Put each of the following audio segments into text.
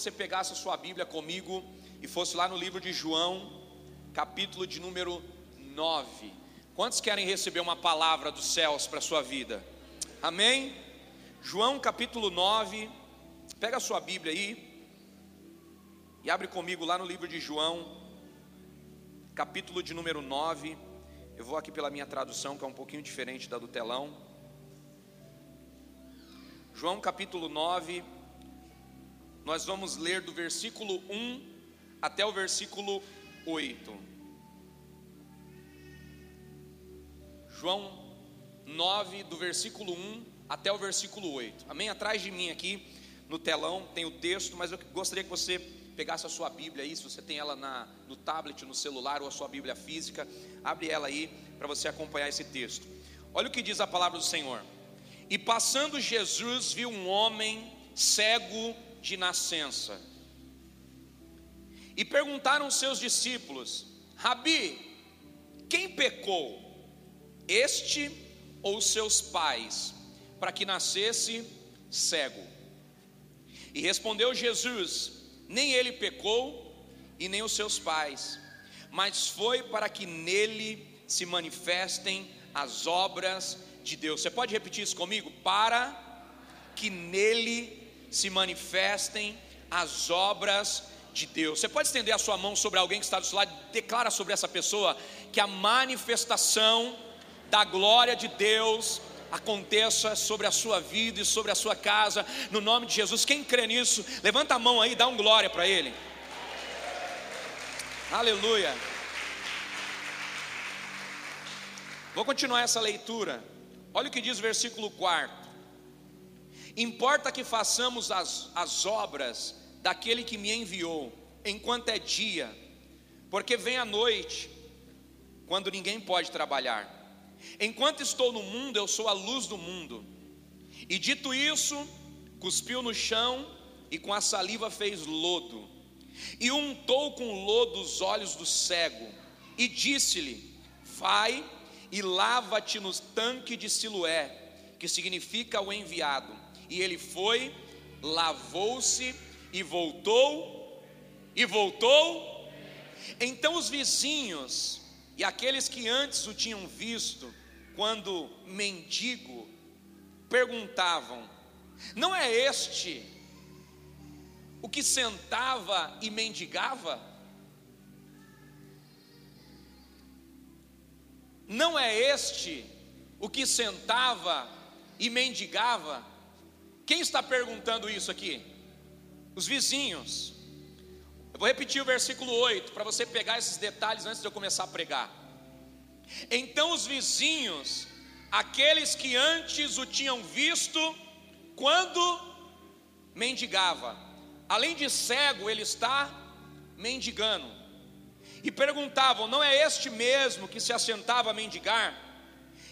você pegasse a sua Bíblia comigo e fosse lá no livro de João, capítulo de número 9. Quantos querem receber uma palavra dos céus para a sua vida? Amém? João capítulo 9, pega a sua Bíblia aí e abre comigo lá no livro de João, capítulo de número 9. Eu vou aqui pela minha tradução, que é um pouquinho diferente da do telão. João capítulo 9, nós vamos ler do versículo 1 até o versículo 8. João 9, do versículo 1 até o versículo 8. Amém? Atrás de mim aqui no telão tem o texto, mas eu gostaria que você pegasse a sua Bíblia aí, se você tem ela na, no tablet, no celular ou a sua Bíblia física, abre ela aí para você acompanhar esse texto. Olha o que diz a palavra do Senhor. E passando Jesus viu um homem cego de nascença. E perguntaram seus discípulos: Rabi, quem pecou, este ou seus pais, para que nascesse cego? E respondeu Jesus: Nem ele pecou, e nem os seus pais, mas foi para que nele se manifestem as obras de Deus. Você pode repetir isso comigo? Para que nele se manifestem as obras de Deus. Você pode estender a sua mão sobre alguém que está do seu lado, declara sobre essa pessoa que a manifestação da glória de Deus aconteça sobre a sua vida e sobre a sua casa, no nome de Jesus. Quem crê nisso, levanta a mão aí, dá um glória para Ele. Aleluia. Vou continuar essa leitura. Olha o que diz o versículo 4. Importa que façamos as, as obras daquele que me enviou, enquanto é dia, porque vem a noite, quando ninguém pode trabalhar. Enquanto estou no mundo, eu sou a luz do mundo. E dito isso, cuspiu no chão e com a saliva fez lodo. E untou com lodo os olhos do cego. E disse-lhe: Vai e lava-te no tanque de Siloé, que significa o enviado. E ele foi, lavou-se e voltou, e voltou. Então os vizinhos e aqueles que antes o tinham visto, quando mendigo, perguntavam: Não é este o que sentava e mendigava? Não é este o que sentava e mendigava? Quem está perguntando isso aqui? Os vizinhos. Eu vou repetir o versículo 8 para você pegar esses detalhes antes de eu começar a pregar. Então os vizinhos, aqueles que antes o tinham visto, quando mendigava, além de cego, ele está mendigando, e perguntavam: Não é este mesmo que se assentava a mendigar?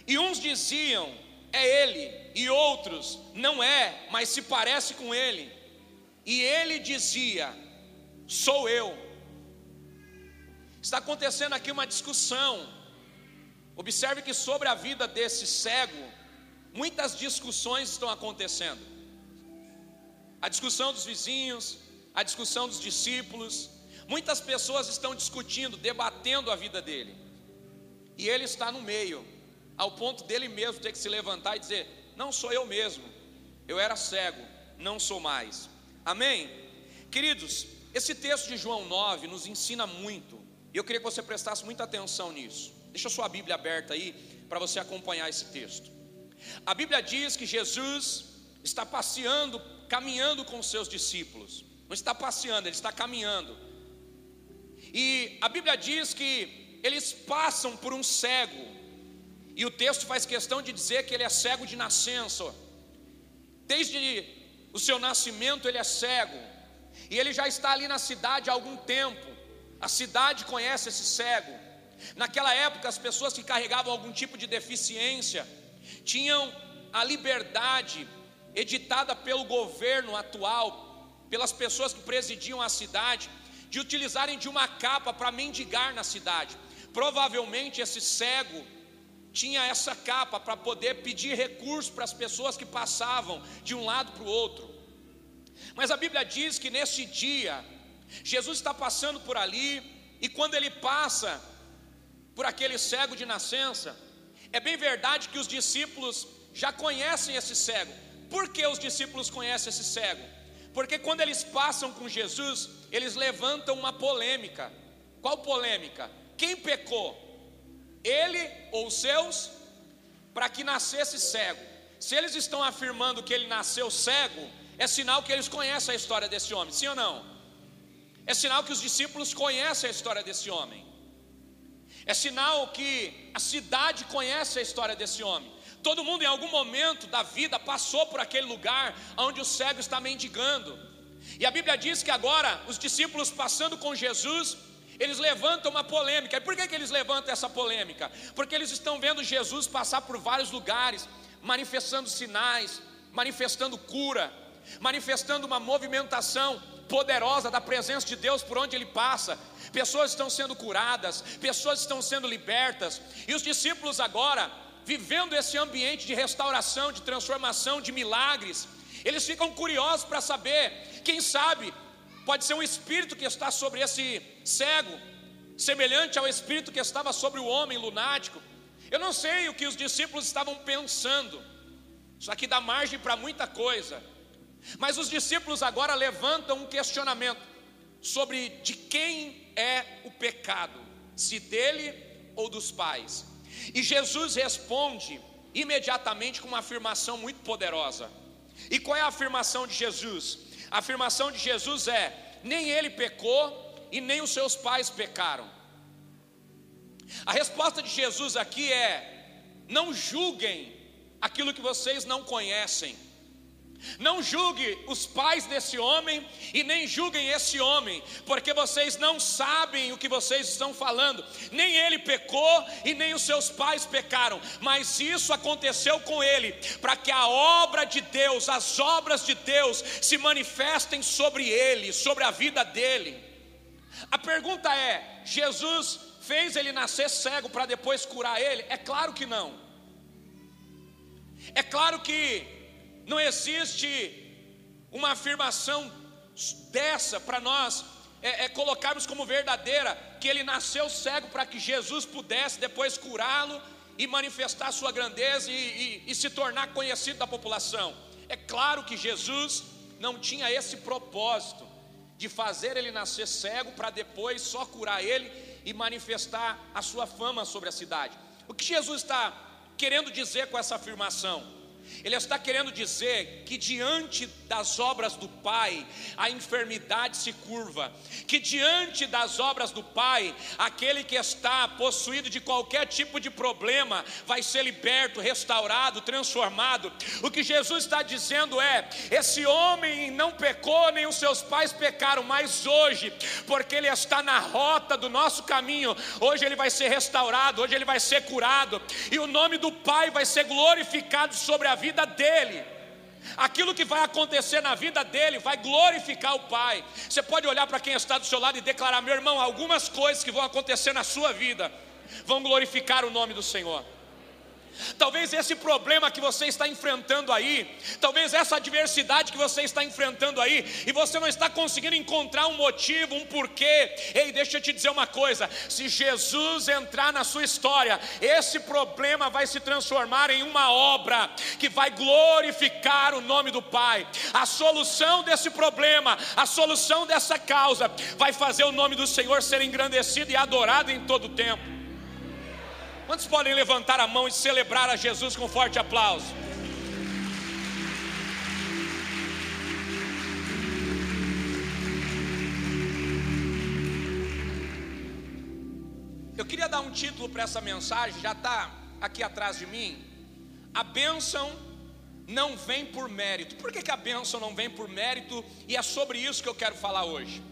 E uns diziam: É ele, e outros: Não é, mas se parece com ele. E ele dizia: Sou eu. Está acontecendo aqui uma discussão. Observe que sobre a vida desse cego, muitas discussões estão acontecendo. A discussão dos vizinhos, a discussão dos discípulos, muitas pessoas estão discutindo, debatendo a vida dele. E ele está no meio, ao ponto dele mesmo ter que se levantar e dizer: Não sou eu mesmo, eu era cego, não sou mais. Amém? Queridos, esse texto de João 9 nos ensina muito, e eu queria que você prestasse muita atenção nisso. Deixa a sua Bíblia aberta aí para você acompanhar esse texto. A Bíblia diz que Jesus está passeando, caminhando com seus discípulos. Não está passeando, ele está caminhando. E a Bíblia diz que eles passam por um cego. E o texto faz questão de dizer que ele é cego de nascença. Desde o seu nascimento ele é cego, e ele já está ali na cidade há algum tempo. A cidade conhece esse cego. Naquela época, as pessoas que carregavam algum tipo de deficiência tinham a liberdade editada pelo governo atual, pelas pessoas que presidiam a cidade, de utilizarem de uma capa para mendigar na cidade. Provavelmente esse cego tinha essa capa para poder pedir recurso para as pessoas que passavam de um lado para o outro. Mas a Bíblia diz que nesse dia, Jesus está passando por ali, e quando ele passa por aquele cego de nascença, é bem verdade que os discípulos já conhecem esse cego. Por que os discípulos conhecem esse cego? Porque quando eles passam com Jesus, eles levantam uma polêmica. Qual polêmica? Quem pecou? Ele ou os seus? Para que nascesse cego. Se eles estão afirmando que ele nasceu cego, é sinal que eles conhecem a história desse homem, sim ou não? É sinal que os discípulos conhecem a história desse homem. É sinal que a cidade conhece a história desse homem. Todo mundo em algum momento da vida passou por aquele lugar onde o cego está mendigando. E a Bíblia diz que agora os discípulos passando com Jesus, eles levantam uma polêmica. E por que, que eles levantam essa polêmica? Porque eles estão vendo Jesus passar por vários lugares, manifestando sinais, manifestando cura, manifestando uma movimentação poderosa da presença de Deus por onde ele passa. Pessoas estão sendo curadas, pessoas estão sendo libertas, e os discípulos agora, vivendo esse ambiente de restauração, de transformação, de milagres, eles ficam curiosos para saber, quem sabe, pode ser um espírito que está sobre esse cego, semelhante ao espírito que estava sobre o homem lunático. Eu não sei o que os discípulos estavam pensando, isso aqui dá margem para muita coisa. Mas os discípulos agora levantam um questionamento sobre de quem é o pecado, se dele ou dos pais. E Jesus responde imediatamente com uma afirmação muito poderosa. E qual é a afirmação de Jesus? A afirmação de Jesus é: nem ele pecou e nem os seus pais pecaram. A resposta de Jesus aqui é: não julguem aquilo que vocês não conhecem. Não julgue os pais desse homem e nem julguem esse homem, porque vocês não sabem o que vocês estão falando. Nem ele pecou e nem os seus pais pecaram, mas isso aconteceu com ele, para que a obra de Deus, as obras de Deus se manifestem sobre ele, sobre a vida dele. A pergunta é: Jesus fez ele nascer cego para depois curar ele? É claro que não. É claro que não existe uma afirmação dessa para nós é, é, colocarmos como verdadeira que ele nasceu cego para que Jesus pudesse depois curá-lo e manifestar sua grandeza e, e, e se tornar conhecido da população. É claro que Jesus não tinha esse propósito de fazer ele nascer cego para depois só curar ele e manifestar a sua fama sobre a cidade. O que Jesus está querendo dizer com essa afirmação? Ele está querendo dizer que diante das obras do Pai, a enfermidade se curva, que diante das obras do Pai, aquele que está possuído de qualquer tipo de problema vai ser liberto, restaurado, transformado. O que Jesus está dizendo é: esse homem não pecou, nem os seus pais pecaram, mas hoje, porque ele está na rota do nosso caminho, hoje ele vai ser restaurado, hoje ele vai ser curado, e o nome do Pai vai ser glorificado sobre a vida dele. Aquilo que vai acontecer na vida dele vai glorificar o Pai. Você pode olhar para quem está do seu lado e declarar: meu irmão, algumas coisas que vão acontecer na sua vida vão glorificar o nome do Senhor. Talvez esse problema que você está enfrentando aí, talvez essa adversidade que você está enfrentando aí, e você não está conseguindo encontrar um motivo, um porquê. Ei, deixa eu te dizer uma coisa: se Jesus entrar na sua história, esse problema vai se transformar em uma obra que vai glorificar o nome do Pai. A solução desse problema, a solução dessa causa, vai fazer o nome do Senhor ser engrandecido e adorado em todo o tempo. Quantos podem levantar a mão e celebrar a Jesus com um forte aplauso? Eu queria dar um título para essa mensagem, já está aqui atrás de mim. A bênção não vem por mérito. Por que, que a bênção não vem por mérito? E é sobre isso que eu quero falar hoje.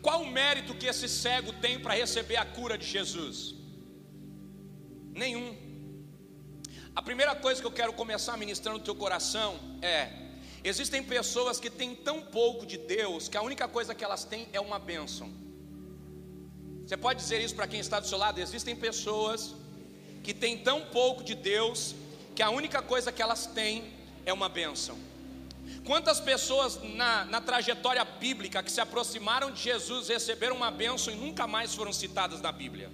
Qual o mérito que esse cego tem para receber a cura de Jesus? Nenhum. A primeira coisa que eu quero começar ministrando no teu coração é: existem pessoas que têm tão pouco de Deus que a única coisa que elas têm é uma bênção. Você pode dizer isso para quem está do seu lado? Existem pessoas que têm tão pouco de Deus que a única coisa que elas têm é uma bênção. Quantas pessoas na, na trajetória bíblica que se aproximaram de Jesus receberam uma bênção e nunca mais foram citadas na Bíblia?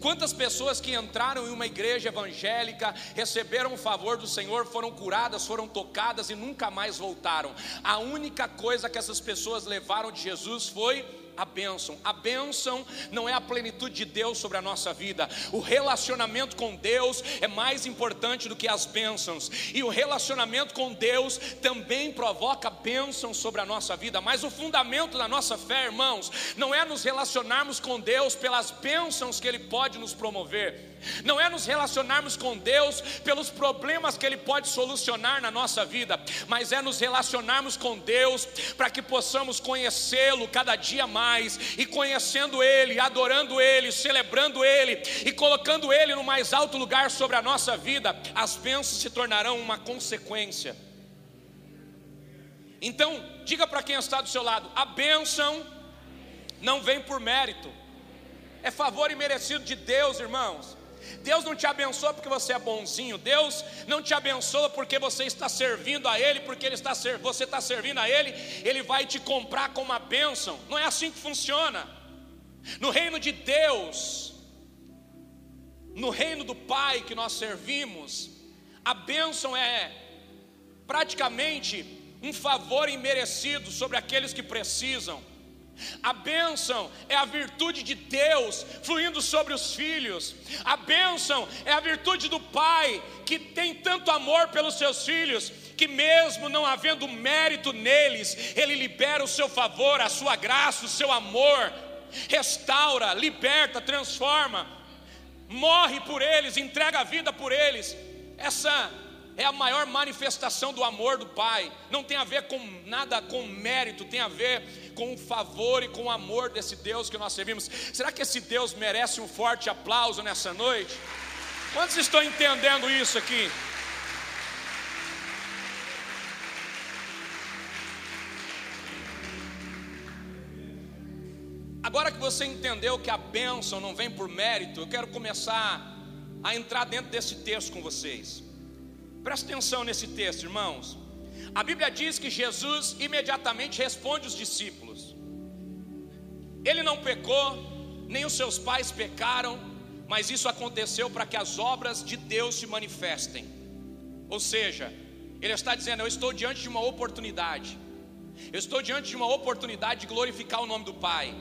Quantas pessoas que entraram em uma igreja evangélica, receberam o favor do Senhor, foram curadas, foram tocadas e nunca mais voltaram? A única coisa que essas pessoas levaram de Jesus foi a bênção. A bênção não é a plenitude de Deus sobre a nossa vida. O relacionamento com Deus é mais importante do que as bênçãos. E o relacionamento com Deus também provoca bênção sobre a nossa vida. Mas o fundamento da nossa fé, irmãos, não é nos relacionarmos com Deus pelas bênçãos que Ele pode nos promover não é nos relacionarmos com Deus pelos problemas que Ele pode solucionar na nossa vida, mas é nos relacionarmos com Deus para que possamos conhecê-lo cada dia mais, e conhecendo Ele, adorando Ele, celebrando Ele e colocando Ele no mais alto lugar sobre a nossa vida, as bênçãos se tornarão uma consequência. Então, diga para quem está do seu lado: a bênção não vem por mérito, é favor imerecido de Deus, irmãos. Deus não te abençoa porque você é bonzinho. Deus não te abençoa porque você está servindo a Ele, porque Ele está você está servindo a Ele, Ele vai te comprar com uma bênção. Não é assim que funciona. No reino de Deus, no reino do Pai que nós servimos, a bênção é praticamente um favor imerecido sobre aqueles que precisam. A bênção é a virtude de Deus fluindo sobre os filhos. A bênção é a virtude do Pai que tem tanto amor pelos seus filhos, que mesmo não havendo mérito neles, Ele libera o seu favor, a sua graça, o seu amor, restaura, liberta, transforma, morre por eles, entrega a vida por eles. Essa é a maior manifestação do amor do Pai. Não tem a ver com nada com mérito, tem a ver com o favor e com o amor desse Deus que nós servimos. Será que esse Deus merece um forte aplauso nessa noite? Quantos estão entendendo isso aqui? Agora que você entendeu que a bênção não vem por mérito, eu quero começar a entrar dentro desse texto com vocês. Presta atenção nesse texto, irmãos. A Bíblia diz que Jesus imediatamente responde os discípulos. Ele não pecou, nem os seus pais pecaram, mas isso aconteceu para que as obras de Deus se manifestem. Ou seja, ele está dizendo: Eu estou diante de uma oportunidade, eu estou diante de uma oportunidade de glorificar o nome do Pai,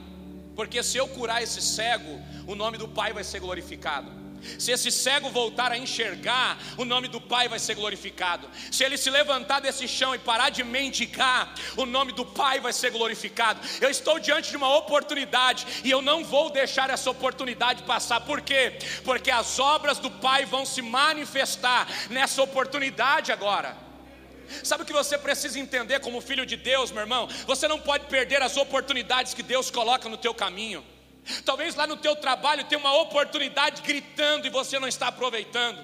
porque se eu curar esse cego, o nome do Pai vai ser glorificado. Se esse cego voltar a enxergar, o nome do Pai vai ser glorificado. Se ele se levantar desse chão e parar de mendigar, o nome do Pai vai ser glorificado. Eu estou diante de uma oportunidade e eu não vou deixar essa oportunidade passar. Por quê? Porque as obras do Pai vão se manifestar nessa oportunidade agora. Sabe o que você precisa entender como filho de Deus, meu irmão? Você não pode perder as oportunidades que Deus coloca no teu caminho. Talvez lá no teu trabalho tenha uma oportunidade gritando e você não está aproveitando.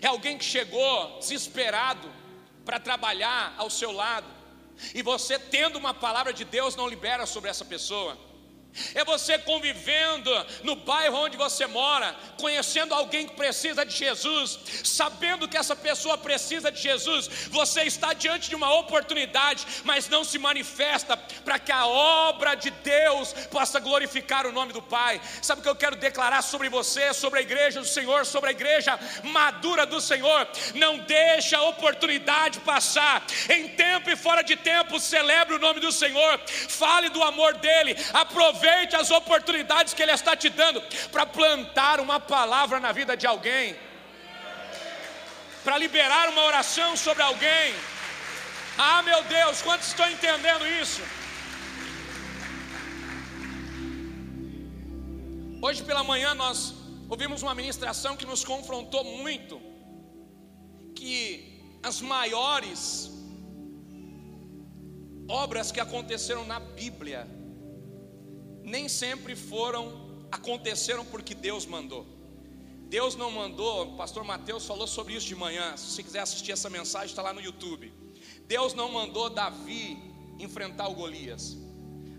É alguém que chegou desesperado para trabalhar ao seu lado e você tendo uma palavra de Deus não libera sobre essa pessoa. É você convivendo no bairro onde você mora, conhecendo alguém que precisa de Jesus, sabendo que essa pessoa precisa de Jesus, você está diante de uma oportunidade, mas não se manifesta para que a obra de Deus possa glorificar o nome do Pai. Sabe o que eu quero declarar sobre você, sobre a igreja do Senhor, sobre a igreja madura do Senhor? Não deixa a oportunidade passar. Em tempo e fora de tempo, celebre o nome do Senhor, fale do amor dele, aproveite Aproveite as oportunidades que Ele está te dando para plantar uma palavra na vida de alguém, para liberar uma oração sobre alguém. Ah, meu Deus, quantos estão entendendo isso? Hoje pela manhã nós ouvimos uma ministração que nos confrontou muito, que as maiores obras que aconteceram na Bíblia nem sempre foram, aconteceram porque Deus mandou. Deus não mandou, o pastor Mateus falou sobre isso de manhã. Se você quiser assistir essa mensagem, está lá no YouTube. Deus não mandou Davi enfrentar o Golias.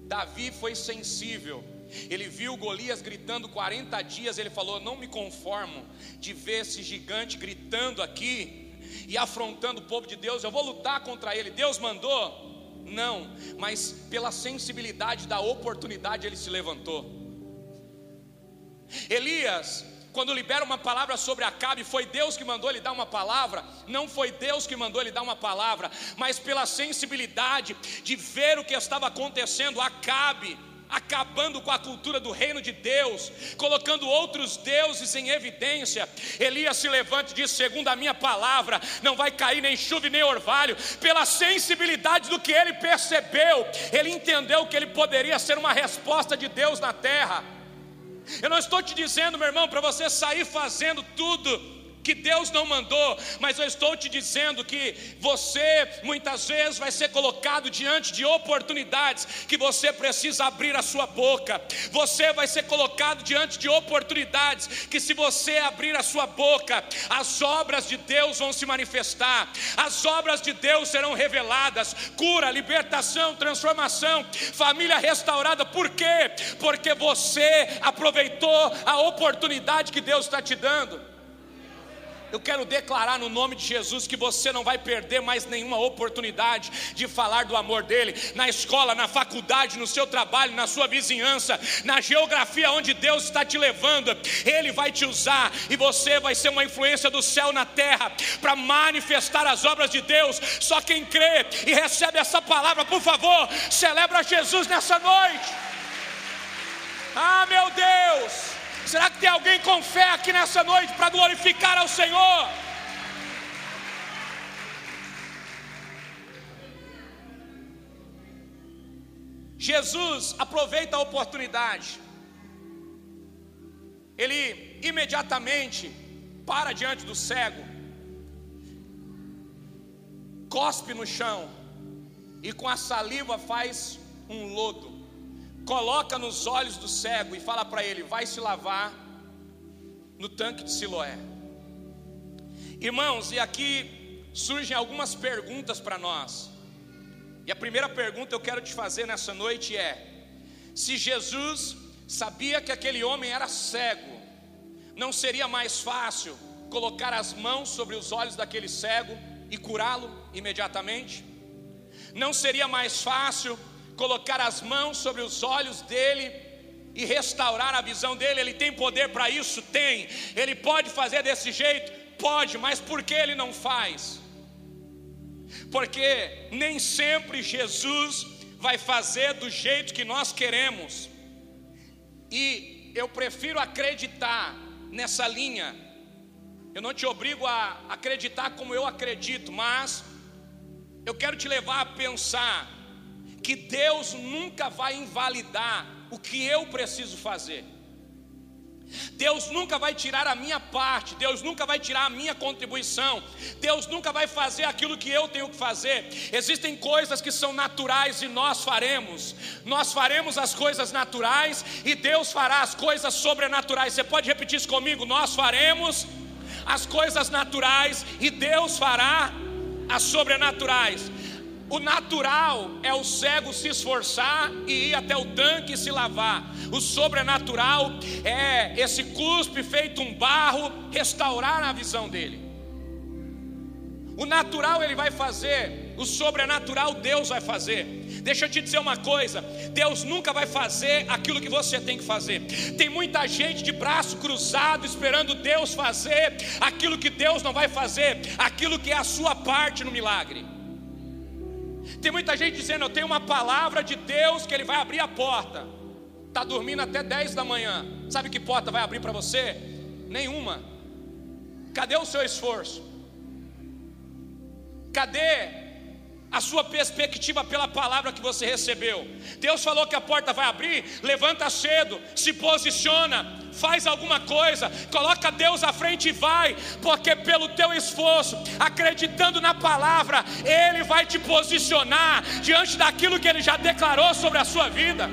Davi foi sensível. Ele viu Golias gritando 40 dias. Ele falou: Não me conformo de ver esse gigante gritando aqui e afrontando o povo de Deus, eu vou lutar contra ele. Deus mandou? Não, mas pela sensibilidade da oportunidade ele se levantou. Elias, quando libera uma palavra sobre Acabe, foi Deus que mandou ele dar uma palavra, não foi Deus que mandou ele dar uma palavra, mas pela sensibilidade de ver o que estava acontecendo, Acabe acabando com a cultura do reino de Deus, colocando outros deuses em evidência. Elias se levanta e diz: segundo a minha palavra, não vai cair nem chuva nem orvalho, pela sensibilidade do que ele percebeu, ele entendeu que ele poderia ser uma resposta de Deus na terra. Eu não estou te dizendo, meu irmão, para você sair fazendo tudo que Deus não mandou, mas eu estou te dizendo que você muitas vezes vai ser colocado diante de oportunidades que você precisa abrir a sua boca. Você vai ser colocado diante de oportunidades que se você abrir a sua boca, as obras de Deus vão se manifestar. As obras de Deus serão reveladas, cura, libertação, transformação, família restaurada. Por quê? Porque você aproveitou a oportunidade que Deus está te dando. Eu quero declarar no nome de Jesus que você não vai perder mais nenhuma oportunidade de falar do amor dele na escola, na faculdade, no seu trabalho, na sua vizinhança, na geografia onde Deus está te levando. Ele vai te usar e você vai ser uma influência do céu na terra para manifestar as obras de Deus. Só quem crê e recebe essa palavra, por favor, celebra Jesus nessa noite. Ah, meu Deus! Será que tem alguém com fé aqui nessa noite para glorificar ao Senhor? Jesus aproveita a oportunidade, ele imediatamente para diante do cego, cospe no chão e com a saliva faz um lodo coloca nos olhos do cego e fala para ele: vai se lavar no tanque de Siloé. Irmãos, e aqui surgem algumas perguntas para nós. E a primeira pergunta eu quero te fazer nessa noite é: se Jesus sabia que aquele homem era cego, não seria mais fácil colocar as mãos sobre os olhos daquele cego e curá-lo imediatamente? Não seria mais fácil colocar as mãos sobre os olhos dele e restaurar a visão dele. Ele tem poder para isso? Tem. Ele pode fazer desse jeito? Pode, mas por que ele não faz? Porque nem sempre Jesus vai fazer do jeito que nós queremos. E eu prefiro acreditar nessa linha. Eu não te obrigo a acreditar como eu acredito, mas eu quero te levar a pensar que Deus nunca vai invalidar o que eu preciso fazer. Deus nunca vai tirar a minha parte, Deus nunca vai tirar a minha contribuição, Deus nunca vai fazer aquilo que eu tenho que fazer. Existem coisas que são naturais e nós faremos, nós faremos as coisas naturais e Deus fará as coisas sobrenaturais. Você pode repetir isso comigo? Nós faremos as coisas naturais e Deus fará as sobrenaturais. O natural é o cego se esforçar e ir até o tanque e se lavar. O sobrenatural é esse cuspe feito um barro restaurar a visão dele. O natural ele vai fazer, o sobrenatural Deus vai fazer. Deixa eu te dizer uma coisa: Deus nunca vai fazer aquilo que você tem que fazer. Tem muita gente de braço cruzado esperando Deus fazer aquilo que Deus não vai fazer, aquilo que é a sua parte no milagre. Tem muita gente dizendo: Eu tenho uma palavra de Deus que Ele vai abrir a porta. Está dormindo até 10 da manhã. Sabe que porta vai abrir para você? Nenhuma. Cadê o seu esforço? Cadê a sua perspectiva pela palavra que você recebeu. Deus falou que a porta vai abrir, levanta cedo, se posiciona, faz alguma coisa, coloca Deus à frente e vai, porque pelo teu esforço, acreditando na palavra, Ele vai te posicionar diante daquilo que Ele já declarou sobre a sua vida.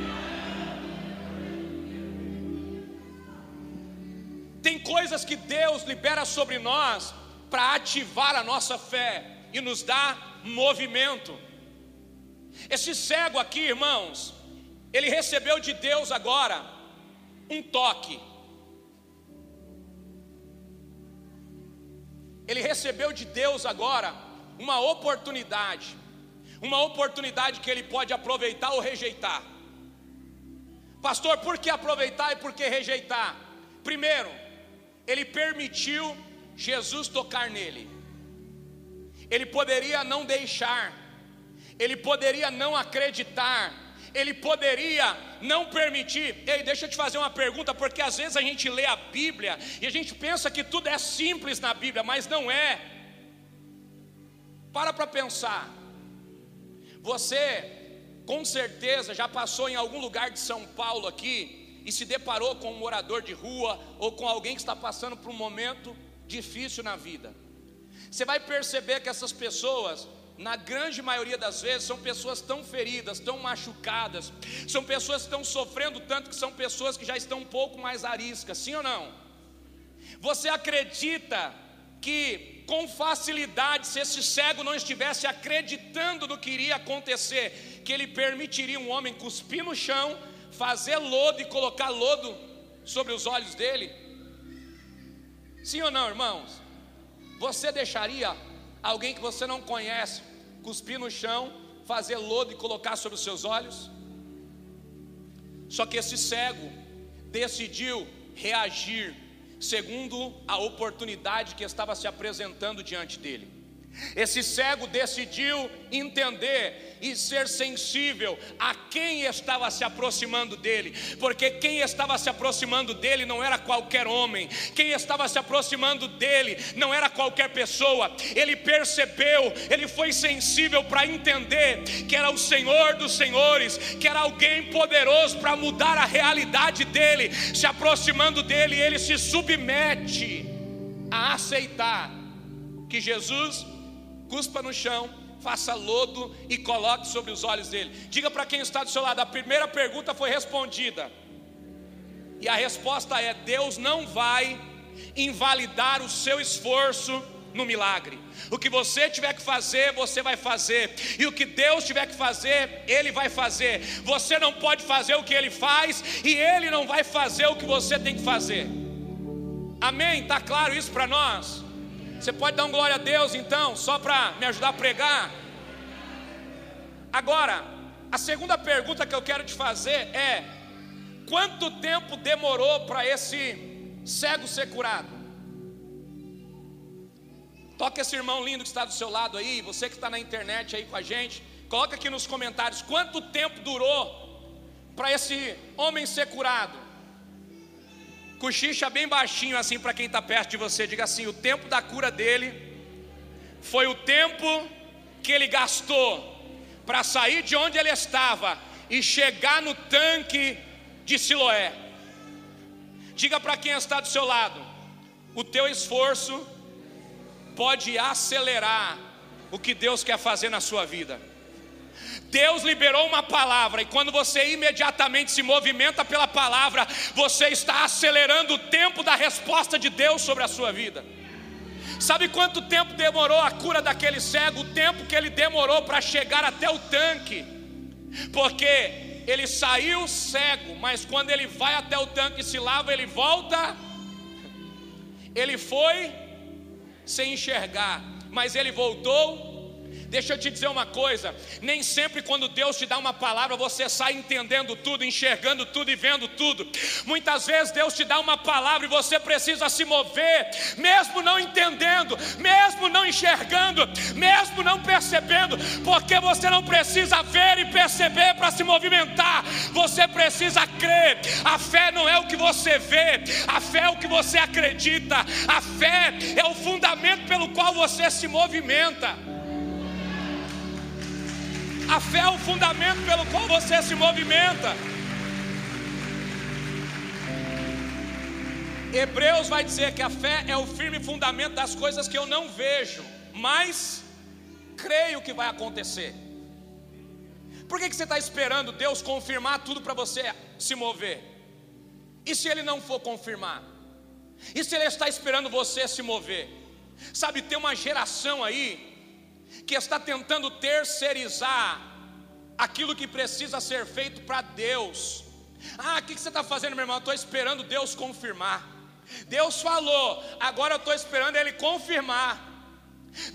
Tem coisas que Deus libera sobre nós para ativar a nossa fé e nos dar movimento. Esse cego aqui, irmãos, ele recebeu de Deus agora um toque. Ele recebeu de Deus agora uma oportunidade, uma oportunidade que ele pode aproveitar ou rejeitar. Pastor, por que aproveitar e por que rejeitar? Primeiro, ele permitiu Jesus tocar nele. Ele poderia não deixar, ele poderia não acreditar, ele poderia não permitir. Ei, deixa eu te fazer uma pergunta, porque às vezes a gente lê a Bíblia e a gente pensa que tudo é simples na Bíblia, mas não é. Para para pensar. Você com certeza já passou em algum lugar de São Paulo aqui e se deparou com um morador de rua ou com alguém que está passando por um momento difícil na vida. Você vai perceber que essas pessoas, na grande maioria das vezes, são pessoas tão feridas, tão machucadas, são pessoas que estão sofrendo tanto que são pessoas que já estão um pouco mais ariscas, sim ou não? Você acredita que com facilidade, se esse cego não estivesse acreditando no que iria acontecer, que ele permitiria um homem cuspir no chão, fazer lodo e colocar lodo sobre os olhos dele? Sim ou não, irmãos? Você deixaria alguém que você não conhece cuspir no chão, fazer lodo e colocar sobre os seus olhos? Só que esse cego decidiu reagir segundo a oportunidade que estava se apresentando diante dele. Esse cego decidiu entender e ser sensível a quem estava se aproximando dele, porque quem estava se aproximando dele não era qualquer homem, quem estava se aproximando dele não era qualquer pessoa. Ele percebeu, ele foi sensível para entender que era o Senhor dos Senhores, que era alguém poderoso para mudar a realidade dele. Se aproximando dele, ele se submete a aceitar que Jesus cuspa no chão, faça lodo e coloque sobre os olhos dele. Diga para quem está do seu lado: a primeira pergunta foi respondida, e a resposta é: Deus não vai invalidar o seu esforço no milagre. O que você tiver que fazer, você vai fazer. E o que Deus tiver que fazer, Ele vai fazer. Você não pode fazer o que Ele faz, e Ele não vai fazer o que você tem que fazer. Amém? Está claro isso para nós? Você pode dar um glória a Deus então, só para me ajudar a pregar? Agora, a segunda pergunta que eu quero te fazer é: quanto tempo demorou para esse cego ser curado? Toca esse irmão lindo que está do seu lado aí, você que está na internet aí com a gente, coloca aqui nos comentários quanto tempo durou para esse homem ser curado. Cochicha bem baixinho assim para quem está perto de você. Diga assim: o tempo da cura dele foi o tempo que ele gastou para sair de onde ele estava e chegar no tanque de Siloé. Diga para quem está do seu lado: o teu esforço pode acelerar o que Deus quer fazer na sua vida. Deus liberou uma palavra, e quando você imediatamente se movimenta pela palavra, você está acelerando o tempo da resposta de Deus sobre a sua vida. Sabe quanto tempo demorou a cura daquele cego? O tempo que ele demorou para chegar até o tanque, porque ele saiu cego, mas quando ele vai até o tanque e se lava, ele volta. Ele foi sem enxergar, mas ele voltou Deixa eu te dizer uma coisa: nem sempre quando Deus te dá uma palavra você sai entendendo tudo, enxergando tudo e vendo tudo. Muitas vezes Deus te dá uma palavra e você precisa se mover, mesmo não entendendo, mesmo não enxergando, mesmo não percebendo, porque você não precisa ver e perceber para se movimentar, você precisa crer. A fé não é o que você vê, a fé é o que você acredita, a fé é o fundamento pelo qual você se movimenta. A fé é o fundamento pelo qual você se movimenta. Hebreus vai dizer que a fé é o firme fundamento das coisas que eu não vejo, mas creio que vai acontecer. Por que, que você está esperando Deus confirmar tudo para você se mover? E se Ele não for confirmar? E se Ele está esperando você se mover? Sabe, tem uma geração aí que está tentando terceirizar aquilo que precisa ser feito para Deus. Ah, o que você está fazendo, meu irmão? Estou esperando Deus confirmar. Deus falou, agora eu estou esperando Ele confirmar.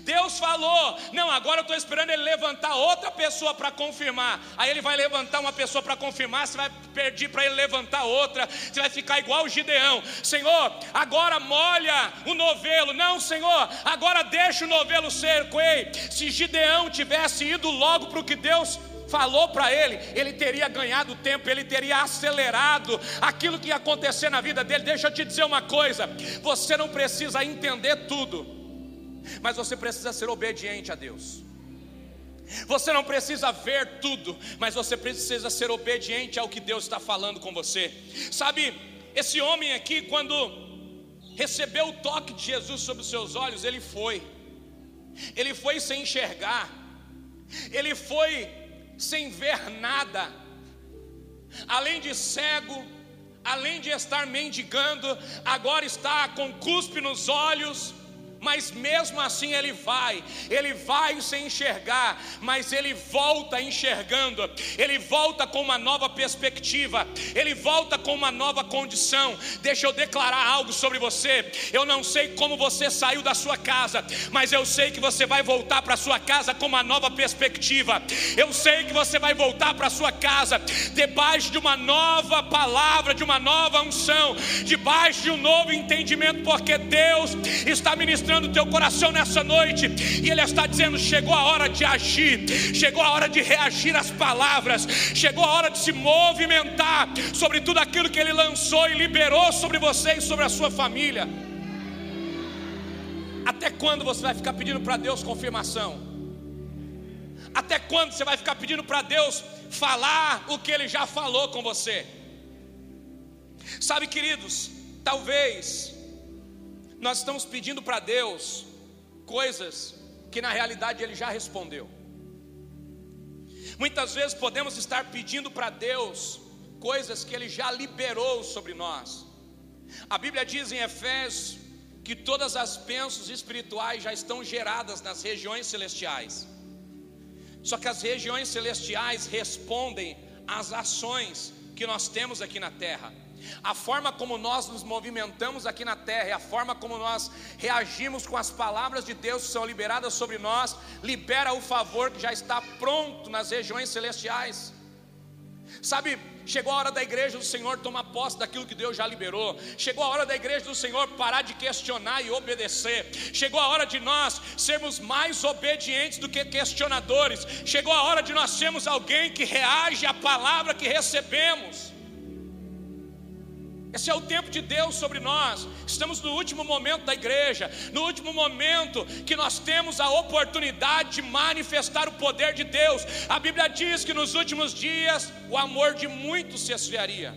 Deus falou, não, agora eu estou esperando ele levantar outra pessoa para confirmar. Aí ele vai levantar uma pessoa para confirmar, você vai pedir para ele levantar outra, você vai ficar igual o Gideão. Senhor, agora molha o novelo. Não, Senhor, agora deixa o novelo ser. Ei, se Gideão tivesse ido logo para o que Deus falou para ele, ele teria ganhado tempo, ele teria acelerado aquilo que ia acontecer na vida dele. Deixa eu te dizer uma coisa: você não precisa entender tudo mas você precisa ser obediente a Deus. Você não precisa ver tudo, mas você precisa ser obediente ao que Deus está falando com você. Sabe, esse homem aqui, quando recebeu o toque de Jesus sobre os seus olhos, ele foi, ele foi sem enxergar, ele foi sem ver nada, além de cego, além de estar mendigando, agora está com cuspe nos olhos, mas mesmo assim ele vai, ele vai sem enxergar, mas ele volta enxergando, ele volta com uma nova perspectiva, ele volta com uma nova condição. Deixa eu declarar algo sobre você. Eu não sei como você saiu da sua casa, mas eu sei que você vai voltar para sua casa com uma nova perspectiva. Eu sei que você vai voltar para sua casa debaixo de uma nova palavra, de uma nova unção, debaixo de um novo entendimento, porque Deus está ministrando ministrando o teu coração nessa noite, e Ele está dizendo: chegou a hora de agir, chegou a hora de reagir às palavras, chegou a hora de se movimentar sobre tudo aquilo que Ele lançou e liberou sobre você e sobre a sua família. Até quando você vai ficar pedindo para Deus confirmação? Até quando você vai ficar pedindo para Deus falar o que Ele já falou com você? Sabe, queridos, talvez nós estamos pedindo para Deus coisas que na realidade Ele já respondeu. Muitas vezes podemos estar pedindo para Deus coisas que Ele já liberou sobre nós. A Bíblia diz em Efésios que todas as bênçãos espirituais já estão geradas nas regiões celestiais. Só que as regiões celestiais respondem às ações que nós temos aqui na terra. A forma como nós nos movimentamos aqui na terra, e a forma como nós reagimos com as palavras de Deus que são liberadas sobre nós, libera o favor que já está pronto nas regiões celestiais. Sabe, chegou a hora da igreja do Senhor tomar posse daquilo que Deus já liberou. Chegou a hora da igreja do Senhor parar de questionar e obedecer. Chegou a hora de nós sermos mais obedientes do que questionadores. Chegou a hora de nós sermos alguém que reage à palavra que recebemos. Esse é o tempo de Deus sobre nós. Estamos no último momento da igreja, no último momento que nós temos a oportunidade de manifestar o poder de Deus. A Bíblia diz que nos últimos dias o amor de muitos se esfriaria.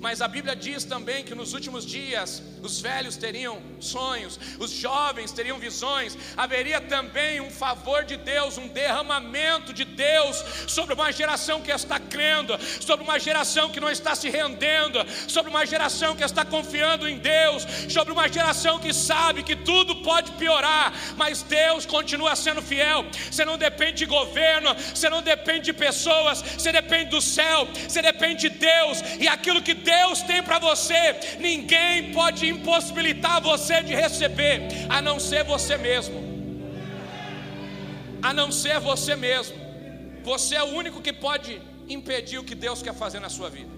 Mas a Bíblia diz também que nos últimos dias os velhos teriam sonhos, os jovens teriam visões, haveria também um favor de Deus, um derramamento de Deus sobre uma geração que está crendo, sobre uma geração que não está se rendendo, sobre uma geração que está confiando em Deus, sobre uma geração que sabe que tudo pode piorar, mas Deus continua sendo fiel. Você não depende de governo, você não depende de pessoas, você depende do céu, você depende de Deus e aquilo que Deus tem para você, ninguém pode impossibilitar você de receber, a não ser você mesmo. A não ser você mesmo. Você é o único que pode impedir o que Deus quer fazer na sua vida.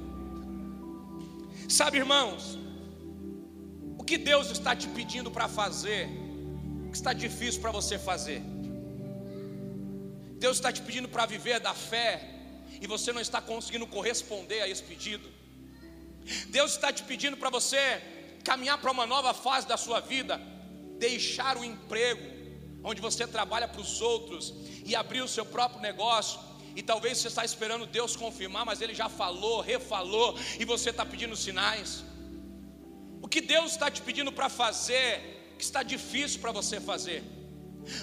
Sabe, irmãos, o que Deus está te pedindo para fazer, que está difícil para você fazer. Deus está te pedindo para viver da fé, e você não está conseguindo corresponder a esse pedido. Deus está te pedindo para você caminhar para uma nova fase da sua vida, deixar o emprego onde você trabalha para os outros e abrir o seu próprio negócio. E talvez você está esperando Deus confirmar, mas Ele já falou, refalou, e você está pedindo sinais. O que Deus está te pedindo para fazer, que está difícil para você fazer.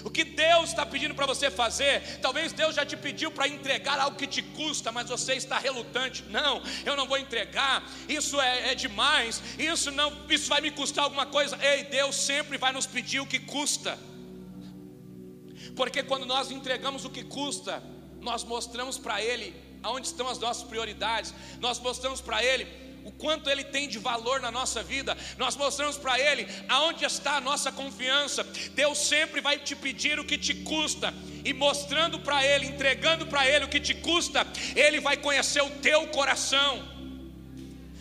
O que Deus está pedindo para você fazer, talvez Deus já te pediu para entregar algo que te custa, mas você está relutante. Não, eu não vou entregar. Isso é, é demais. Isso não, isso vai me custar alguma coisa. Ei, Deus sempre vai nos pedir o que custa. Porque quando nós entregamos o que custa, nós mostramos para Ele aonde estão as nossas prioridades. Nós mostramos para Ele quanto Ele tem de valor na nossa vida, nós mostramos para Ele aonde está a nossa confiança. Deus sempre vai te pedir o que te custa, e mostrando para Ele, entregando para Ele o que te custa, Ele vai conhecer o teu coração.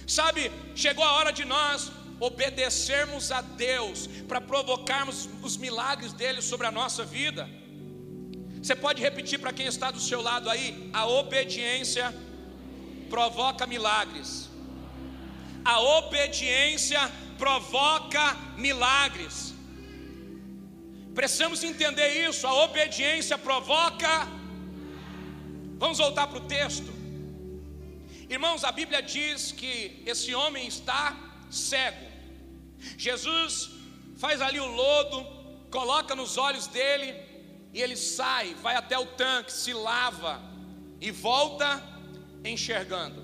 Sabe, chegou a hora de nós obedecermos a Deus para provocarmos os milagres dele sobre a nossa vida. Você pode repetir para quem está do seu lado aí: a obediência provoca milagres. A obediência provoca milagres. Precisamos entender isso. A obediência provoca. Vamos voltar para o texto. Irmãos, a Bíblia diz que esse homem está cego. Jesus faz ali o lodo, coloca nos olhos dele e ele sai, vai até o tanque, se lava e volta enxergando.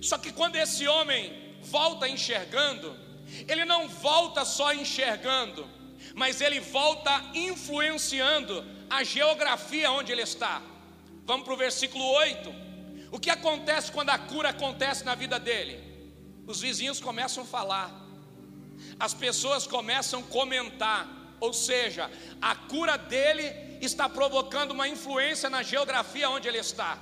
Só que quando esse homem volta enxergando, ele não volta só enxergando, mas ele volta influenciando a geografia onde ele está. Vamos para o versículo 8. O que acontece quando a cura acontece na vida dele? Os vizinhos começam a falar as pessoas começam a comentar, ou seja, a cura dele está provocando uma influência na geografia onde ele está.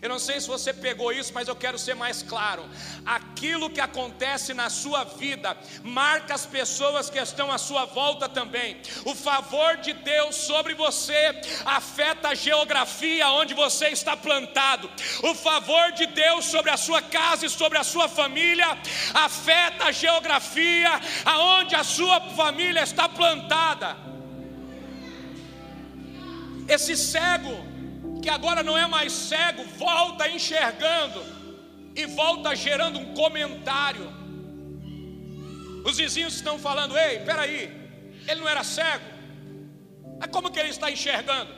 Eu não sei se você pegou isso, mas eu quero ser mais claro. Aquilo que acontece na sua vida marca as pessoas que estão à sua volta também. O favor de Deus sobre você afeta a geografia onde você está plantado. O favor de Deus sobre a sua casa e sobre a sua família afeta a geografia aonde a sua família está plantada. Esse cego que agora não é mais cego, volta enxergando e volta gerando um comentário. Os vizinhos estão falando: ei, peraí, ele não era cego, mas como que ele está enxergando?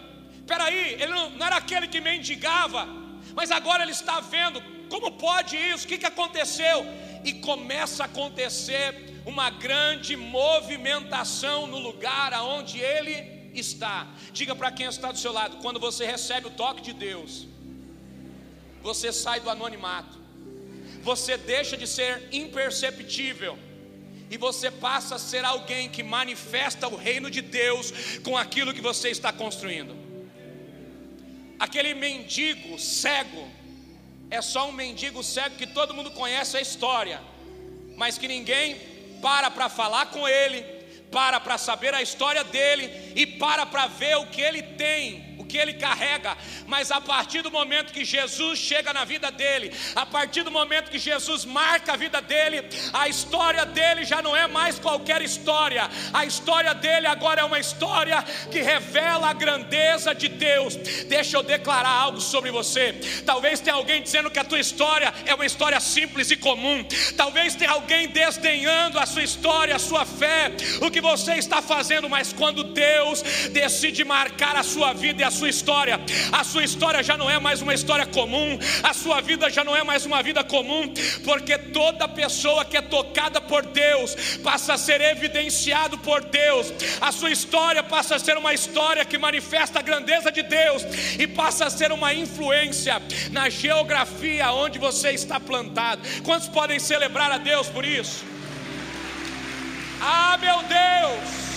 Peraí, ele não, não era aquele que mendigava, mas agora ele está vendo. Como pode isso? O que, que aconteceu? E começa a acontecer uma grande movimentação no lugar aonde ele está. Diga para quem está do seu lado: quando você recebe o toque de Deus, você sai do anonimato, você deixa de ser imperceptível. E você passa a ser alguém que manifesta o reino de Deus com aquilo que você está construindo. Aquele mendigo cego, é só um mendigo cego que todo mundo conhece a história, mas que ninguém para para falar com ele, para para saber a história dele e para para ver o que ele tem que ele carrega, mas a partir do momento que Jesus chega na vida dele, a partir do momento que Jesus marca a vida dele, a história dele já não é mais qualquer história, a história dele agora é uma história que revela a grandeza de Deus. Deixa eu declarar algo sobre você. Talvez tenha alguém dizendo que a tua história é uma história simples e comum, talvez tenha alguém desdenhando a sua história, a sua fé, o que você está fazendo, mas quando Deus decide marcar a sua vida e a sua sua história. A sua história já não é mais uma história comum, a sua vida já não é mais uma vida comum, porque toda pessoa que é tocada por Deus passa a ser evidenciado por Deus. A sua história passa a ser uma história que manifesta a grandeza de Deus e passa a ser uma influência na geografia onde você está plantado. Quantos podem celebrar a Deus por isso? Ah, meu Deus!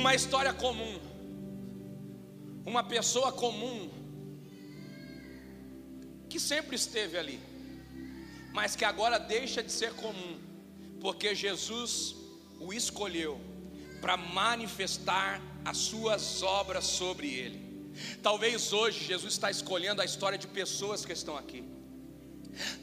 Uma história comum, uma pessoa comum, que sempre esteve ali, mas que agora deixa de ser comum, porque Jesus o escolheu para manifestar as suas obras sobre ele. Talvez hoje Jesus está escolhendo a história de pessoas que estão aqui.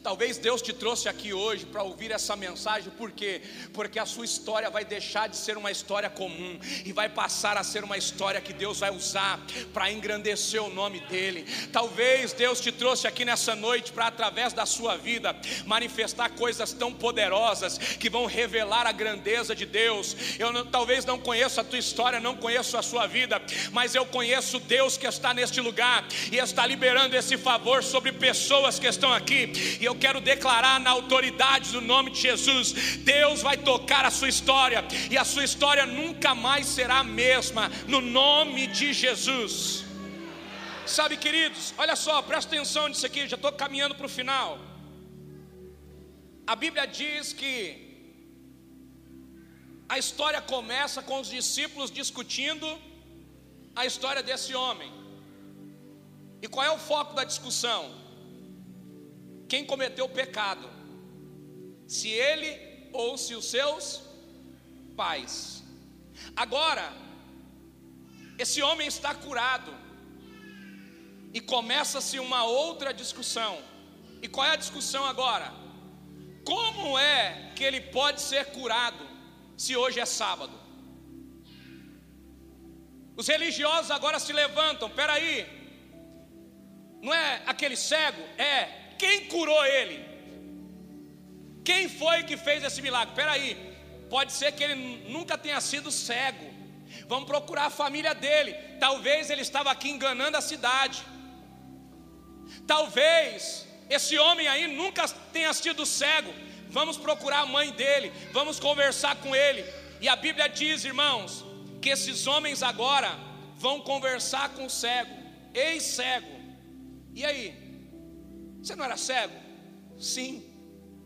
Talvez Deus te trouxe aqui hoje para ouvir essa mensagem, por quê? Porque a sua história vai deixar de ser uma história comum e vai passar a ser uma história que Deus vai usar para engrandecer o nome dEle. Talvez Deus te trouxe aqui nessa noite para, através da sua vida, manifestar coisas tão poderosas que vão revelar a grandeza de Deus. Eu não, talvez não conheça a tua história, não conheço a sua vida, mas eu conheço Deus que está neste lugar e está liberando esse favor sobre pessoas que estão aqui. E eu quero declarar na autoridade do nome de Jesus: Deus vai tocar a sua história, e a sua história nunca mais será a mesma, no nome de Jesus. Sabe, queridos, olha só, presta atenção nisso aqui, já estou caminhando para o final. A Bíblia diz que a história começa com os discípulos discutindo a história desse homem. E qual é o foco da discussão? Quem cometeu o pecado? Se ele ou se os seus pais. Agora, esse homem está curado. E começa-se uma outra discussão. E qual é a discussão agora? Como é que ele pode ser curado se hoje é sábado? Os religiosos agora se levantam, peraí, não é aquele cego, é quem curou ele? Quem foi que fez esse milagre? Peraí, pode ser que ele nunca tenha sido cego. Vamos procurar a família dele. Talvez ele estava aqui enganando a cidade. Talvez esse homem aí nunca tenha sido cego. Vamos procurar a mãe dele, vamos conversar com ele. E a Bíblia diz, irmãos, que esses homens agora vão conversar com o cego, ex-cego. E aí? Você não era cego? Sim,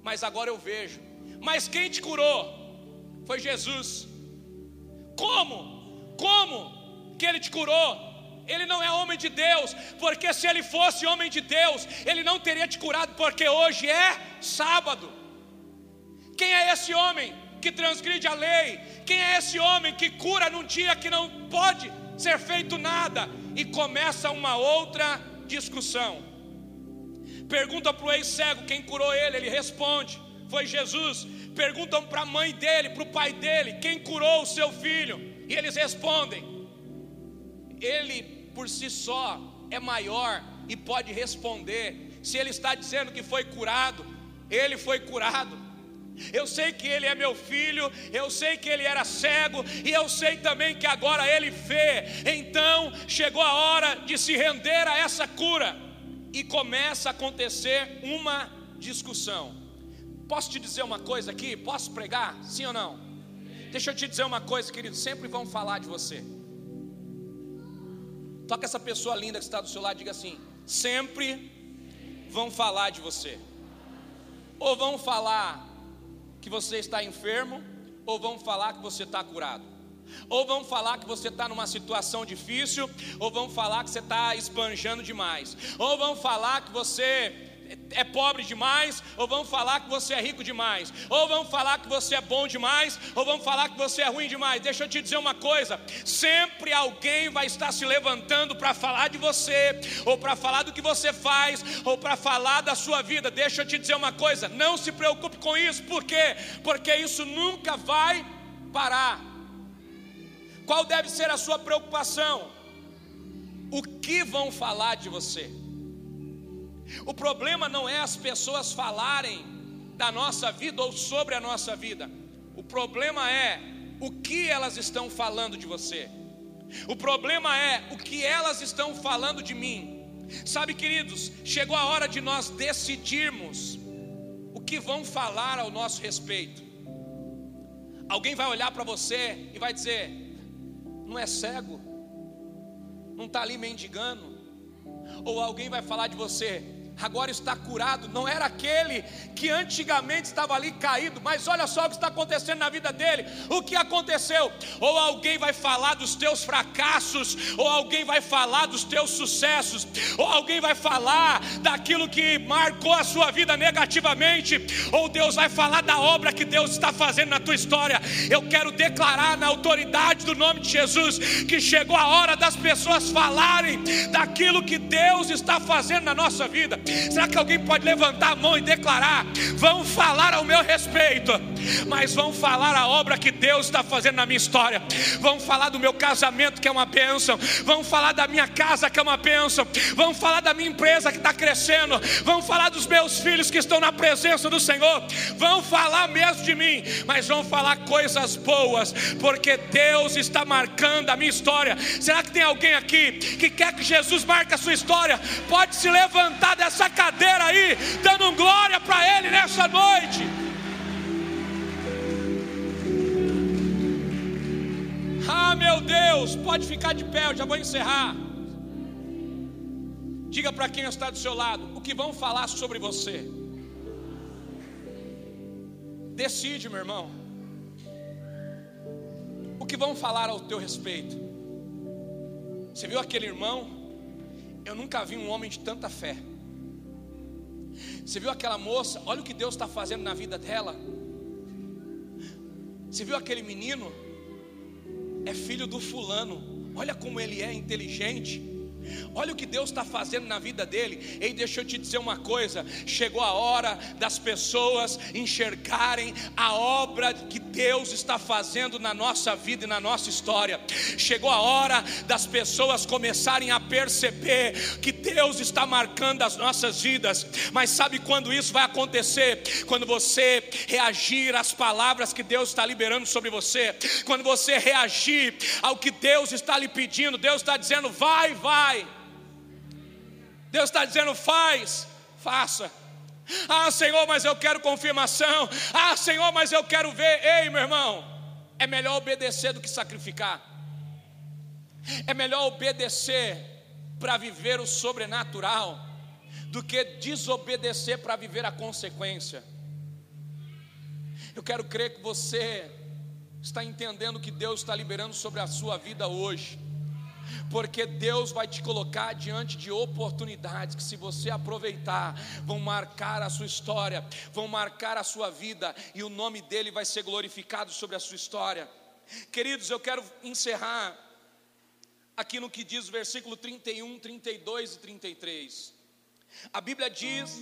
mas agora eu vejo. Mas quem te curou? Foi Jesus. Como? Como que ele te curou? Ele não é homem de Deus, porque se ele fosse homem de Deus, ele não teria te curado, porque hoje é sábado. Quem é esse homem que transgride a lei? Quem é esse homem que cura num dia que não pode ser feito nada? E começa uma outra discussão. Pergunta para o ex-cego quem curou ele, ele responde: Foi Jesus. Perguntam para a mãe dele, para o pai dele, quem curou o seu filho, e eles respondem: Ele por si só é maior e pode responder. Se ele está dizendo que foi curado, ele foi curado. Eu sei que ele é meu filho, eu sei que ele era cego, e eu sei também que agora ele vê. Então chegou a hora de se render a essa cura, e começa a acontecer uma discussão. Posso te dizer uma coisa aqui? Posso pregar? Sim ou não? Deixa eu te dizer uma coisa, querido. Sempre vão falar de você. Toca essa pessoa linda que está do seu lado, diga assim: sempre vão falar de você. Ou vão falar que você está enfermo, ou vão falar que você está curado. Ou vão falar que você está numa situação difícil, ou vão falar que você está esbanjando demais, ou vão falar que você é pobre demais, ou vão falar que você é rico demais, ou vão falar que você é bom demais, ou vão falar que você é ruim demais. Deixa eu te dizer uma coisa: sempre alguém vai estar se levantando para falar de você, ou para falar do que você faz, ou para falar da sua vida. Deixa eu te dizer uma coisa: não se preocupe com isso, por quê? Porque isso nunca vai parar. Qual deve ser a sua preocupação? O que vão falar de você? O problema não é as pessoas falarem da nossa vida ou sobre a nossa vida. O problema é o que elas estão falando de você. O problema é o que elas estão falando de mim. Sabe, queridos, chegou a hora de nós decidirmos o que vão falar ao nosso respeito. Alguém vai olhar para você e vai dizer: não é cego, não está ali mendigando. Ou alguém vai falar de você: agora está curado. Não era aquele que antigamente estava ali caído, mas olha só o que está acontecendo na vida dele. O que aconteceu? Ou alguém vai falar dos teus fracassos, ou alguém vai falar dos teus sucessos, ou alguém vai falar daquilo que marcou a sua vida negativamente, ou Deus vai falar da obra que Deus está fazendo na tua história. Eu quero declarar na autoridade do nome de Jesus que chegou a hora das pessoas falarem daquilo que Deus está fazendo na nossa vida. Será que alguém pode levantar a mão e declarar? Vão falar ao meu respeito, mas vão falar a obra que Deus está fazendo na minha história. Vão falar do meu casamento, que é uma bênção. Vão falar da minha casa, que é uma bênção. Vão falar da minha empresa que está crescendo. Vão falar dos meus filhos que estão na presença do Senhor. Vão falar mesmo de mim, mas vão falar coisas boas, porque Deus está marcando a minha história. Será que tem alguém aqui que quer que Jesus marque a sua história? Pode se levantar dessa dessa cadeira aí, dando glória para Ele nessa noite. Ah, meu Deus, pode ficar de pé, eu já vou encerrar. Diga para quem está do seu lado o que vão falar sobre você. Decide, meu irmão. O que vão falar ao teu respeito? Você viu aquele irmão? Eu nunca vi um homem de tanta fé. Você viu aquela moça? Olha o que Deus está fazendo na vida dela. Você viu aquele menino? É filho do fulano. Olha como ele é inteligente. Olha o que Deus está fazendo na vida dele. Ei, deixa eu te dizer uma coisa: chegou a hora das pessoas enxergarem a obra que Deus está fazendo na nossa vida e na nossa história. Chegou a hora das pessoas começarem a perceber que Deus está marcando as nossas vidas. Mas sabe quando isso vai acontecer? Quando você reagir às palavras que Deus está liberando sobre você, quando você reagir ao que Deus está lhe pedindo, Deus está dizendo: vai, vai. Deus está dizendo: faz, faça. Ah, Senhor, mas eu quero confirmação. Ah, Senhor, mas eu quero ver. Ei, meu irmão, é melhor obedecer do que sacrificar. É melhor obedecer para viver o sobrenatural do que desobedecer para viver a consequência. Eu quero crer que você está entendendo que Deus está liberando sobre a sua vida hoje porque Deus vai te colocar diante de oportunidades que, se você aproveitar, vão marcar a sua história, vão marcar a sua vida, e o nome dele vai ser glorificado sobre a sua história. Queridos, eu quero encerrar aqui no que diz o versículo 31, 32 e 33. A Bíblia diz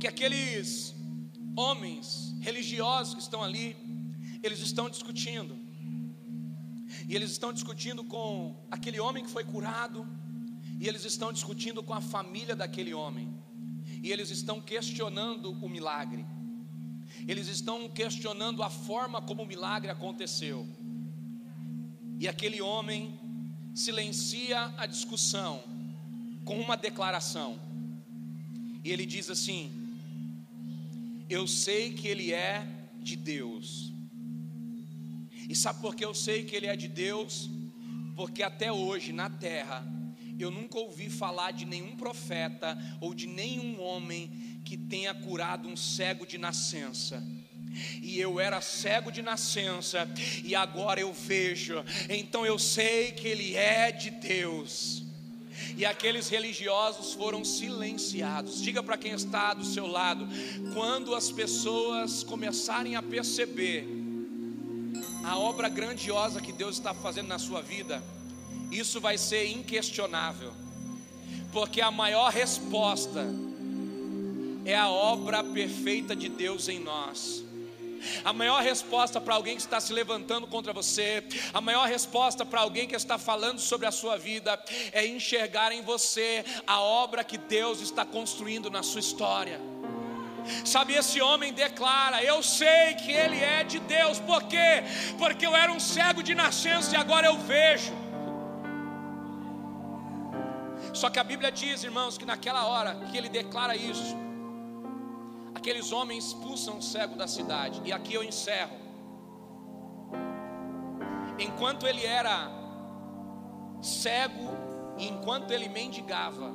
que aqueles homens religiosos que estão ali, eles estão discutindo. E eles estão discutindo com aquele homem que foi curado, e eles estão discutindo com a família daquele homem, e eles estão questionando o milagre, eles estão questionando a forma como o milagre aconteceu. E aquele homem silencia a discussão com uma declaração, e ele diz assim: Eu sei que ele é de Deus e sabe por que eu sei que ele é de Deus? Porque até hoje na terra eu nunca ouvi falar de nenhum profeta ou de nenhum homem que tenha curado um cego de nascença. E eu era cego de nascença e agora eu vejo. Então eu sei que ele é de Deus. E aqueles religiosos foram silenciados. Diga para quem está do seu lado, quando as pessoas começarem a perceber a obra grandiosa que Deus está fazendo na sua vida, isso vai ser inquestionável, porque a maior resposta é a obra perfeita de Deus em nós. A maior resposta para alguém que está se levantando contra você, a maior resposta para alguém que está falando sobre a sua vida, é enxergar em você a obra que Deus está construindo na sua história. Sabe, esse homem declara: Eu sei que ele é de Deus, por quê? Porque eu era um cego de nascença e agora eu vejo. Só que a Bíblia diz, irmãos, que naquela hora que ele declara isso, aqueles homens expulsam o cego da cidade, e aqui eu encerro. Enquanto ele era cego, e enquanto ele mendigava,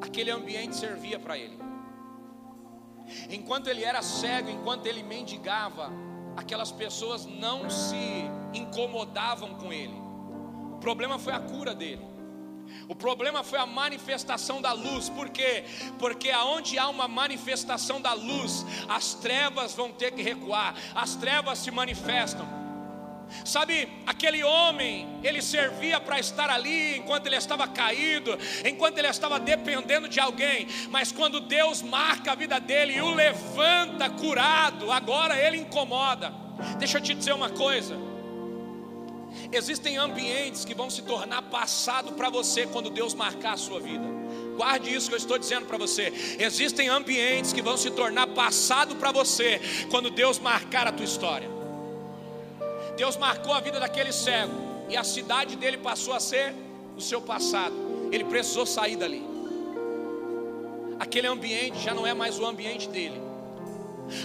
aquele ambiente servia para ele. Enquanto ele era cego, enquanto ele mendigava, aquelas pessoas não se incomodavam com ele. O problema foi a cura dele. O problema foi a manifestação da luz, por quê? Porque aonde há uma manifestação da luz, as trevas vão ter que recuar, as trevas se manifestam. Sabe, aquele homem, ele servia para estar ali enquanto ele estava caído, enquanto ele estava dependendo de alguém, mas quando Deus marca a vida dele e o levanta curado, agora ele incomoda. Deixa eu te dizer uma coisa. Existem ambientes que vão se tornar passado para você quando Deus marcar a sua vida. Guarde isso que eu estou dizendo para você. Existem ambientes que vão se tornar passado para você quando Deus marcar a tua história. Deus marcou a vida daquele cego e a cidade dele passou a ser o seu passado. Ele precisou sair dali. aquele ambiente já não é mais o ambiente dele.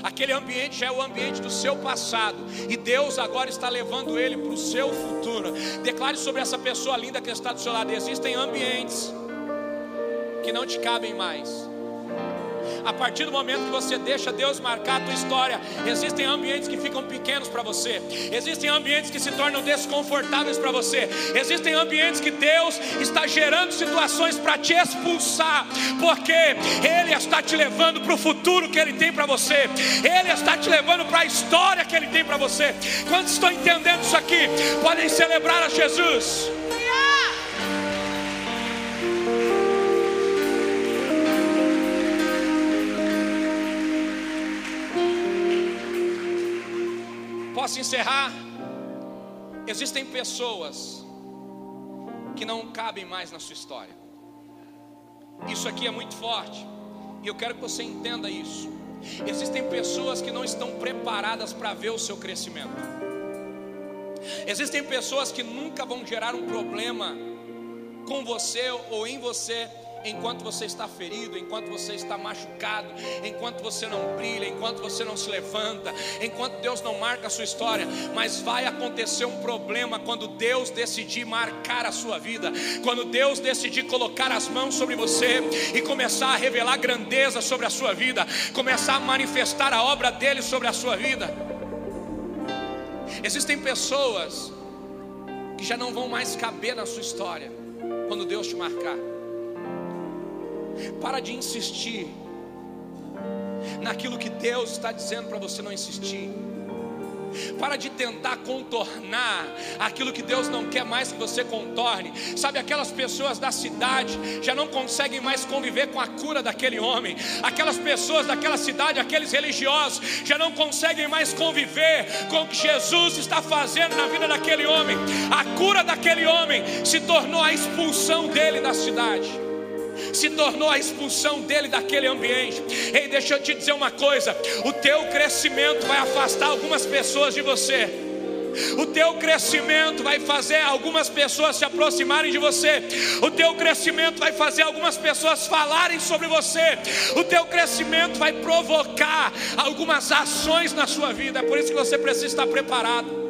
Aquele ambiente já é o ambiente do seu passado, e Deus agora está levando ele para o seu futuro. Declare sobre essa pessoa linda que está do seu lado: existem ambientes que não te cabem mais. A partir do momento que você deixa Deus marcar a tua história, existem ambientes que ficam pequenos para você. Existem ambientes que se tornam desconfortáveis para você. Existem ambientes que Deus está gerando situações para te expulsar, porque Ele está te levando para o futuro que Ele tem para você. Ele está te levando para a história que Ele tem para você. Quantos estão entendendo isso aqui? Podem celebrar a Jesus. Posso encerrar? Existem pessoas que não cabem mais na sua história. Isso aqui é muito forte, e eu quero que você entenda isso. Existem pessoas que não estão preparadas para ver o seu crescimento. Existem pessoas que nunca vão gerar um problema com você ou em você enquanto você está ferido, enquanto você está machucado, enquanto você não brilha, enquanto você não se levanta, enquanto Deus não marca a sua história, mas vai acontecer um problema quando Deus decidir marcar a sua vida, quando Deus decidir colocar as mãos sobre você e começar a revelar grandeza sobre a sua vida, começar a manifestar a obra dele sobre a sua vida. Existem pessoas que já não vão mais caber na sua história quando Deus te marcar. Para de insistir naquilo que Deus está dizendo para você não insistir. Para de tentar contornar aquilo que Deus não quer mais que você contorne. Sabe, aquelas pessoas da cidade já não conseguem mais conviver com a cura daquele homem. Aquelas pessoas daquela cidade, aqueles religiosos, já não conseguem mais conviver com o que Jesus está fazendo na vida daquele homem. A cura daquele homem se tornou a expulsão dele da cidade se tornou a expulsão dele daquele ambiente. Ei, deixa eu te dizer uma coisa: o teu crescimento vai afastar algumas pessoas de você. O teu crescimento vai fazer algumas pessoas se aproximarem de você. O teu crescimento vai fazer algumas pessoas falarem sobre você. O teu crescimento vai provocar algumas ações na sua vida. É por isso que você precisa estar preparado.